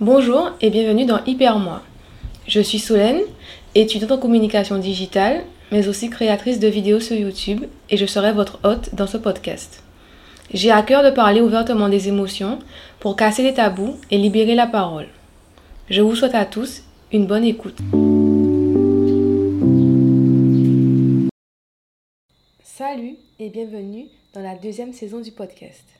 Bonjour et bienvenue dans Hyper Moi. Je suis Solène, étudiante en communication digitale, mais aussi créatrice de vidéos sur YouTube et je serai votre hôte dans ce podcast. J'ai à cœur de parler ouvertement des émotions pour casser les tabous et libérer la parole. Je vous souhaite à tous une bonne écoute. Salut et bienvenue dans la deuxième saison du podcast.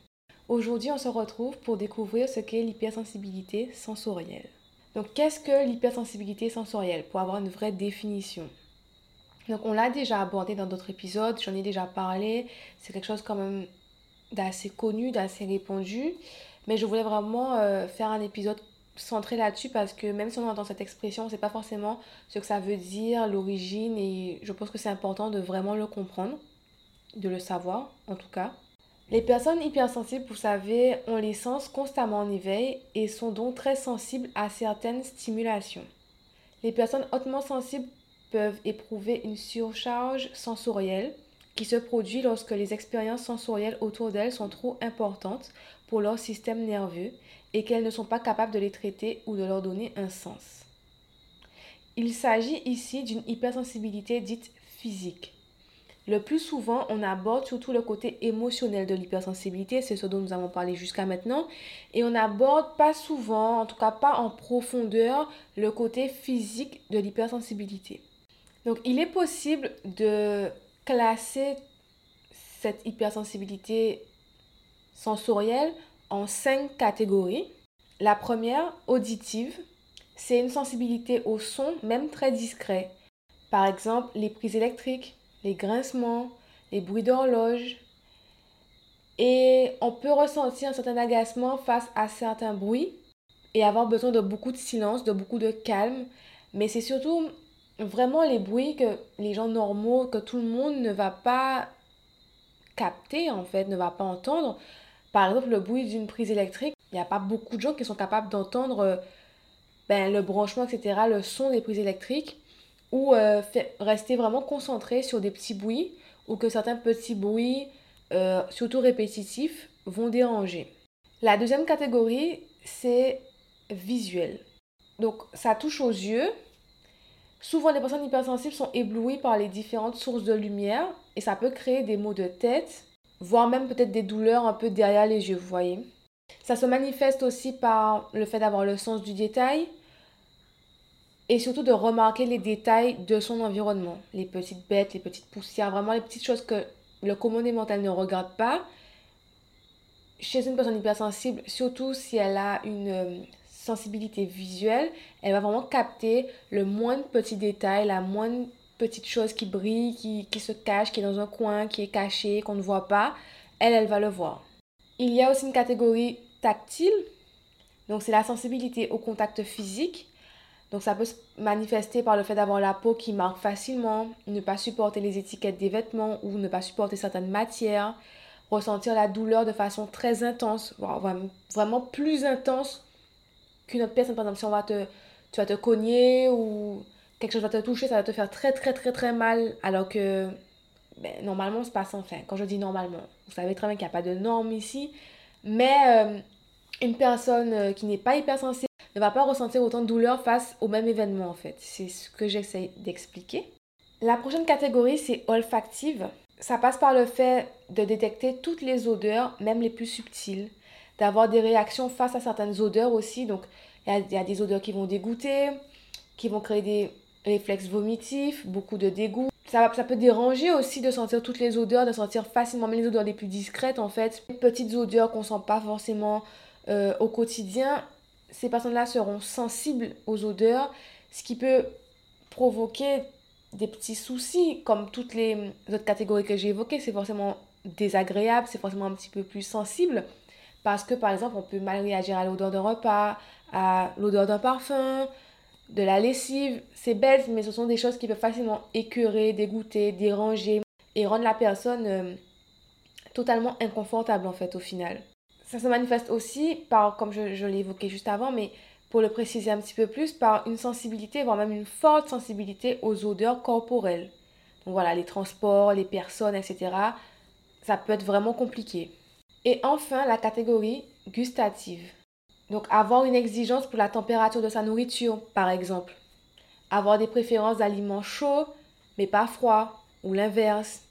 Aujourd'hui, on se retrouve pour découvrir ce qu'est l'hypersensibilité sensorielle. Donc, qu'est-ce que l'hypersensibilité sensorielle Pour avoir une vraie définition? Donc, on l'a déjà abordé dans d'autres épisodes, j'en ai déjà parlé. C'est quelque chose quand même d'assez connu, d'assez répandu. Mais je voulais vraiment euh, faire un épisode centré là-dessus parce que même si on entend cette expression, on ne sait pas forcément ce que ça veut dire, l'origine. Et je pense que c'est important de vraiment le comprendre, de le savoir en tout cas. Les personnes hypersensibles, vous savez, ont les sens constamment en éveil et sont donc très sensibles à certaines stimulations. Les personnes hautement sensibles peuvent éprouver une surcharge sensorielle qui se produit lorsque les expériences sensorielles autour d'elles sont trop importantes pour leur système nerveux et qu'elles ne sont pas capables de les traiter ou de leur donner un sens. Il s'agit ici d'une hypersensibilité dite physique. Le plus souvent, on aborde surtout le côté émotionnel de l'hypersensibilité, c'est ce dont nous avons parlé jusqu'à maintenant, et on n'aborde pas souvent, en tout cas pas en profondeur, le côté physique de l'hypersensibilité. Donc il est possible de classer cette hypersensibilité sensorielle en cinq catégories. La première, auditive, c'est une sensibilité au son, même très discret. Par exemple, les prises électriques, les grincements, les bruits d'horloge. Et on peut ressentir un certain agacement face à certains bruits et avoir besoin de beaucoup de silence, de beaucoup de calme. Mais c'est surtout vraiment les bruits que les gens normaux, que tout le monde ne va pas capter en fait, ne va pas entendre. Par exemple, le bruit d'une prise électrique, il n'y a pas beaucoup de gens qui sont capables d'entendre ben, le branchement, etc., le son des prises électriques ou euh, rester vraiment concentré sur des petits bruits ou que certains petits bruits, euh, surtout répétitifs, vont déranger. La deuxième catégorie, c'est visuel. Donc ça touche aux yeux. Souvent, les personnes hypersensibles sont éblouies par les différentes sources de lumière et ça peut créer des maux de tête, voire même peut-être des douleurs un peu derrière les yeux, vous voyez. Ça se manifeste aussi par le fait d'avoir le sens du détail, et surtout de remarquer les détails de son environnement. Les petites bêtes, les petites poussières, vraiment les petites choses que le commun des ne regarde pas. Chez une personne hypersensible, surtout si elle a une euh, sensibilité visuelle, elle va vraiment capter le moindre petit détail, la moindre petite chose qui brille, qui, qui se cache, qui est dans un coin, qui est caché, qu'on ne voit pas. Elle, elle va le voir. Il y a aussi une catégorie tactile. Donc c'est la sensibilité au contact physique. Donc ça peut se manifester par le fait d'avoir la peau qui marque facilement, ne pas supporter les étiquettes des vêtements ou ne pas supporter certaines matières, ressentir la douleur de façon très intense, vraiment plus intense qu'une autre personne. Par exemple, si on va te, tu vas te cogner ou quelque chose va te toucher, ça va te faire très très très très mal alors que ben, normalement c'est pas sans fin. Quand je dis normalement, vous savez très bien qu'il n'y a pas de normes ici, mais euh, une personne euh, qui n'est pas hypersensible ne va pas ressentir autant de douleur face au même événement en fait. C'est ce que j'essaie d'expliquer. La prochaine catégorie, c'est olfactive. Ça passe par le fait de détecter toutes les odeurs, même les plus subtiles, d'avoir des réactions face à certaines odeurs aussi. Donc, il y, a des odeurs qui vont dégoûter, qui vont créer des réflexes vomitifs, beaucoup de dégoût. Ça, ça peut déranger aussi de sentir toutes les odeurs, de sentir facilement même les odeurs les plus discrètes en fait. Petites odeurs qu'on sent pas forcément euh, au quotidien ces personnes-là seront sensibles aux odeurs, ce qui peut provoquer des petits soucis, comme toutes les autres catégories que j'ai évoquées. C'est forcément désagréable, c'est forcément un petit peu plus sensible, parce que par exemple, on peut mal réagir à l'odeur d'un repas, à l'odeur d'un parfum, de la lessive. C'est bête, mais ce sont des choses qui peuvent facilement écœurer, dégoûter, déranger et rendre la personne euh, totalement inconfortable en fait au final. Ça se manifeste aussi par, comme je, l'ai évoqué juste avant, mais pour le préciser un petit peu plus, par une sensibilité, voire même une forte sensibilité aux odeurs corporelles. Donc voilà, les transports, les personnes, etc. Ça peut être vraiment compliqué. Et enfin, la catégorie gustative. Donc avoir une exigence pour la température de sa nourriture, par exemple. Avoir des préférences d'aliments chauds, mais pas froids, ou l'inverse.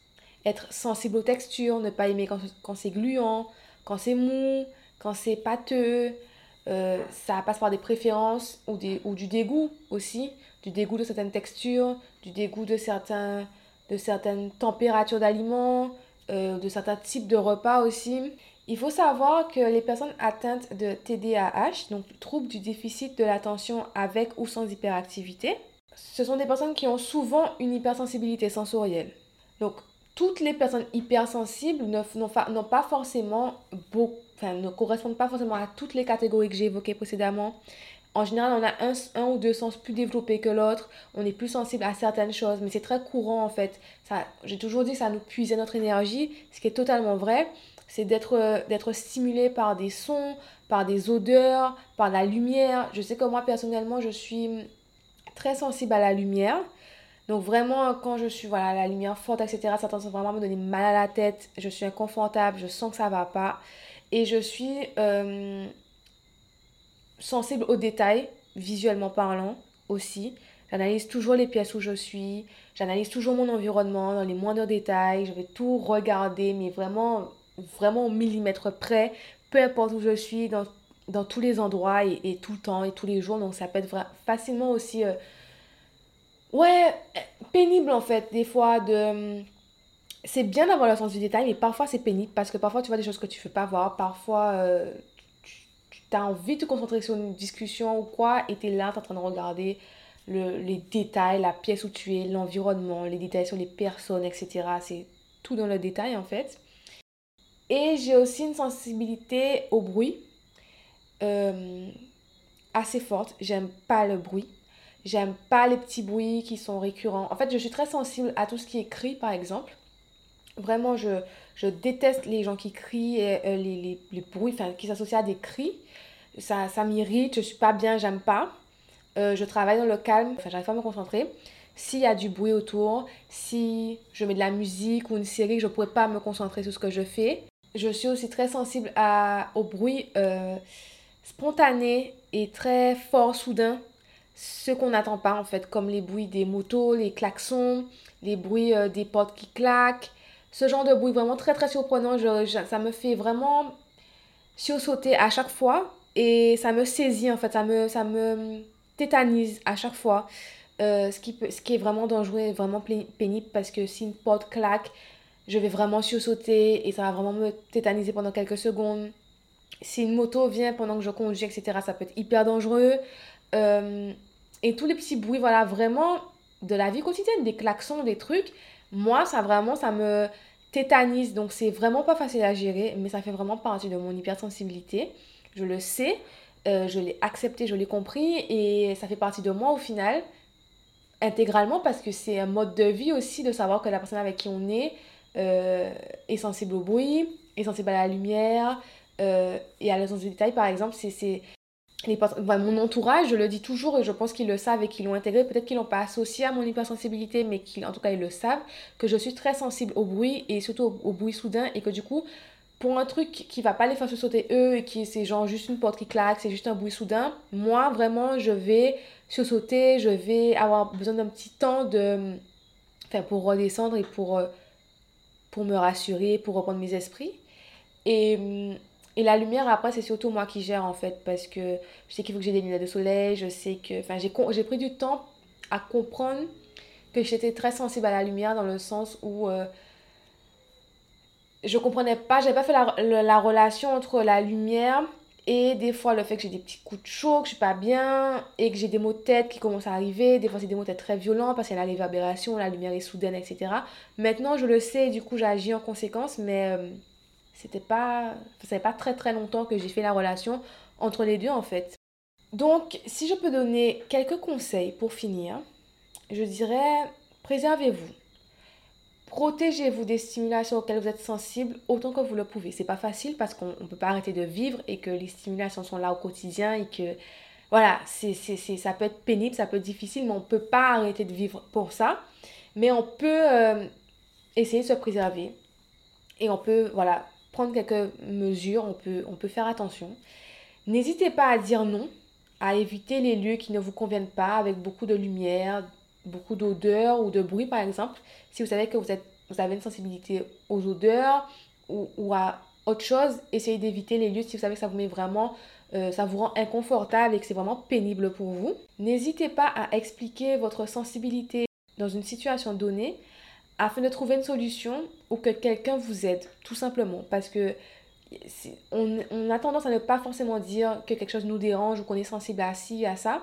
Être sensible aux textures, ne pas aimer quand, c'est gluant, quand c'est mou, quand c'est pâteux. Euh, ça passe par des préférences ou, du dégoût aussi. Du dégoût de certaines textures, du dégoût de, certaines températures d'aliments, euh, de certains types de repas aussi. Il faut savoir que les personnes atteintes de TDAH, donc trouble du déficit de l'attention avec ou sans hyperactivité, ce sont des personnes qui ont souvent une hypersensibilité sensorielle. Toutes les personnes hypersensibles n'ont pas forcément enfin, ne correspondent pas forcément à toutes les catégories que j'ai évoquées précédemment. En général, on a un, un ou deux sens plus développés que l'autre. On est plus sensible à certaines choses, mais c'est très courant en fait. J'ai toujours dit que ça nous puisait notre énergie, ce qui est totalement vrai c'est d'être d'être stimulé par des sons, par des odeurs, par la lumière. Je sais que moi personnellement, je suis très sensible à la lumière. Donc vraiment, quand je suis voilà, la lumière forte, etc., ça tend vraiment à me donner mal à la tête. Je suis inconfortable, je sens que ça va pas. Et je suis euh, sensible aux détails, visuellement parlant aussi. J'analyse toujours les pièces où je suis. J'analyse toujours mon environnement dans les moindres détails. Je vais tout regarder, mais vraiment vraiment au millimètre près, peu importe où je suis, dans, dans tous les endroits et, tout le temps et tous les jours. Donc ça peut être facilement aussi... Euh, ouais, pénible en fait, des fois de... C'est bien d'avoir le sens du détail, mais parfois c'est pénible parce que parfois tu vois des choses que tu ne veux pas voir. Parfois euh, tu, as envie de te concentrer sur une discussion ou quoi et tu es là, tu es en train de regarder le, les détails, la pièce où tu es, l'environnement, les détails sur les personnes, etc. C'est tout dans le détail en fait. Et j'ai aussi une sensibilité au bruit euh, assez forte. J'aime pas le bruit. J'aime pas les petits bruits qui sont récurrents. En fait, je suis très sensible à tout ce qui est cri, par exemple. Vraiment, je, je déteste les gens qui crient, euh, les, les, les, bruits qui s'associent à des cris. Ça, ça m'irrite, je suis pas bien, j'aime pas. Euh, je travaille dans le calme, enfin, j'arrive pas à me concentrer. S'il y a du bruit autour, si je mets de la musique ou une série, je pourrais pas me concentrer sur ce que je fais je suis aussi très sensible à, au bruit euh, spontané et très fort, soudain. Ce qu'on n'attend pas en fait, comme les bruits des motos, les klaxons, les bruits euh, des portes qui claquent. Ce genre de bruit vraiment très très surprenant, ça me fait vraiment sursauter à chaque fois et ça me saisit en fait, ça me, ça me tétanise à chaque fois. Euh, ce, qui peut, ce qui est vraiment dangereux et vraiment pénible parce que si une porte claque, je vais vraiment sursauter et ça va vraiment me tétaniser pendant quelques secondes. Si une moto vient pendant que je conduis, etc., ça peut être hyper dangereux. Euh, et tous les petits bruits, voilà, vraiment de la vie quotidienne, des klaxons, des trucs, moi, ça vraiment, ça me tétanise. Donc, c'est vraiment pas facile à gérer, mais ça fait vraiment partie de mon hypersensibilité. Je le sais, euh, je l'ai accepté, je l'ai compris et ça fait partie de moi au final, intégralement, parce que c'est un mode de vie aussi de savoir que la personne avec qui on est, euh, est sensible au bruit, est sensible à la lumière euh, et à la sens du détail, par exemple, c'est les, mon entourage, je le dis toujours et je pense qu'ils le savent et qu'ils l'ont intégré. Peut-être qu'ils l'ont pas associé à mon hypersensibilité, mais qu'ils, en tout cas, ils le savent, que je suis très sensible au bruit et surtout au, bruit soudain et que du coup, pour un truc qui va pas les faire se sauter eux et qui c'est genre juste une porte qui claque, c'est juste un bruit soudain, moi vraiment je vais se sauter, je vais avoir besoin d'un petit temps de enfin pour redescendre et pour euh, pour me rassurer, pour reprendre mes esprits. Et, et la lumière, après, c'est surtout moi qui gère en fait, parce que je sais qu'il faut que j'ai des lunettes de soleil, je sais que. Enfin, j'ai pris du temps à comprendre que j'étais très sensible à la lumière dans le sens où. Euh, je comprenais pas, j'avais pas fait la, la, relation entre la lumière et des fois, le fait que j'ai des petits coups de chaud, que je suis pas bien, et que j'ai des maux de tête qui commencent à arriver. Des fois, c'est des maux de tête très violents parce qu'il y a la réverbération, la lumière est soudaine, etc. Maintenant, je le sais du coup, j'agis en conséquence, mais euh, c'était pas. Ça pas très très longtemps que j'ai fait la relation entre les deux en fait. Donc, si je peux donner quelques conseils pour finir, je dirais préservez-vous. Protégez-vous des stimulations auxquelles vous êtes sensible autant que vous le pouvez. C'est pas facile parce qu'on ne peut pas arrêter de vivre et que les stimulations sont là au quotidien et que voilà, c'est, ça peut être pénible, ça peut être difficile, mais on ne peut pas arrêter de vivre pour ça. Mais on peut euh, essayer de se préserver et on peut voilà, prendre quelques mesures, on peut, on peut faire attention. N'hésitez pas à dire non, à éviter les lieux qui ne vous conviennent pas avec beaucoup de lumière, beaucoup d'odeur ou de bruit par exemple. Si vous savez que vous, êtes, vous avez une sensibilité aux odeurs ou, ou à autre chose, essayez d'éviter les lieux si vous savez que ça vous met vraiment, euh, ça vous rend inconfortable et que c'est vraiment pénible pour vous. N'hésitez pas à expliquer votre sensibilité dans une situation donnée afin de trouver une solution ou que quelqu'un vous aide, tout simplement. Parce que on, a tendance à ne pas forcément dire que quelque chose nous dérange ou qu'on est sensible à ci, à ça.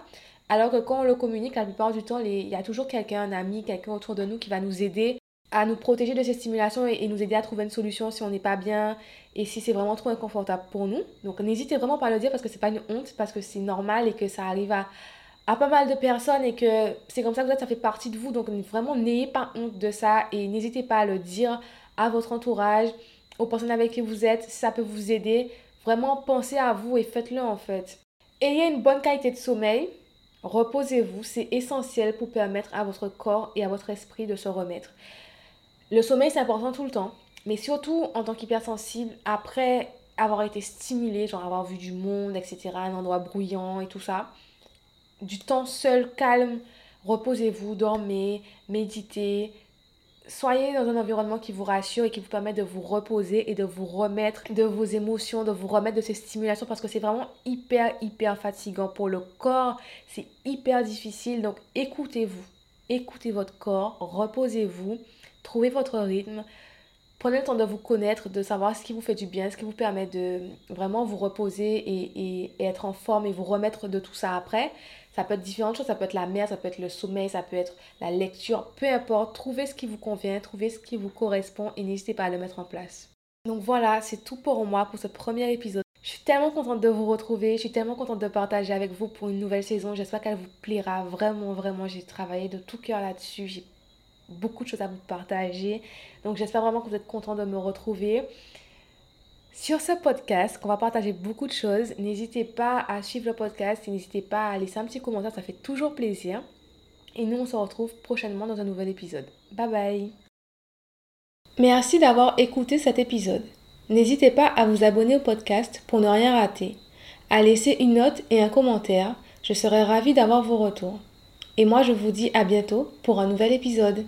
Alors que quand on le communique, la plupart du temps, il y a toujours quelqu'un, un ami, quelqu'un autour de nous qui va nous aider à nous protéger de ces stimulations et, nous aider à trouver une solution si on n'est pas bien et si c'est vraiment trop inconfortable pour nous. Donc n'hésitez vraiment pas à le dire parce que c'est pas une honte, parce que c'est normal et que ça arrive à, à pas mal de personnes et que c'est comme ça que vous êtes, ça fait partie de vous. Donc vraiment n'ayez pas honte de ça et n'hésitez pas à le dire à votre entourage, aux personnes avec qui vous êtes, si ça peut vous aider. Vraiment pensez à vous et faites-le en fait. Ayez une bonne qualité de sommeil. Reposez-vous, c'est essentiel pour permettre à votre corps et à votre esprit de se remettre. Le sommeil, c'est important tout le temps, mais surtout en tant qu'hypersensible, après avoir été stimulé, genre avoir vu du monde, etc., un endroit bruyant et tout ça, du temps seul, calme, reposez-vous, dormez, méditez, soyez dans un environnement qui vous rassure et qui vous permet de vous reposer et de vous remettre de vos émotions, de vous remettre de ces stimulations parce que c'est vraiment hyper, hyper fatigant pour le corps. C'est hyper difficile. Donc écoutez-vous. Écoutez votre corps, reposez-vous, trouvez votre rythme. Prenez le temps de vous connaître, de savoir ce qui vous fait du bien, ce qui vous permet de vraiment vous reposer et, être en forme et vous remettre de tout ça après. Ça peut être différentes choses, ça peut être la mer, ça peut être le sommeil, ça peut être la lecture, peu importe. Trouvez ce qui vous convient, trouvez ce qui vous correspond et n'hésitez pas à le mettre en place. Donc voilà, c'est tout pour moi pour ce premier épisode. Je suis tellement contente de vous retrouver, je suis tellement contente de partager avec vous pour une nouvelle saison. J'espère qu'elle vous plaira vraiment, vraiment. J'ai travaillé de tout cœur là-dessus. J'ai beaucoup de choses à vous partager. Donc j'espère vraiment que vous êtes content de me retrouver. Sur ce podcast, on va partager beaucoup de choses. N'hésitez pas à suivre le podcast et n'hésitez pas à laisser un petit commentaire, ça fait toujours plaisir. Et nous, on se retrouve prochainement dans un nouvel épisode. Bye bye Merci d'avoir écouté cet épisode. N'hésitez pas à vous abonner au podcast pour ne rien rater, à laisser une note et un commentaire. Je serai ravie d'avoir vos retours. Et moi, je vous dis à bientôt pour un nouvel épisode.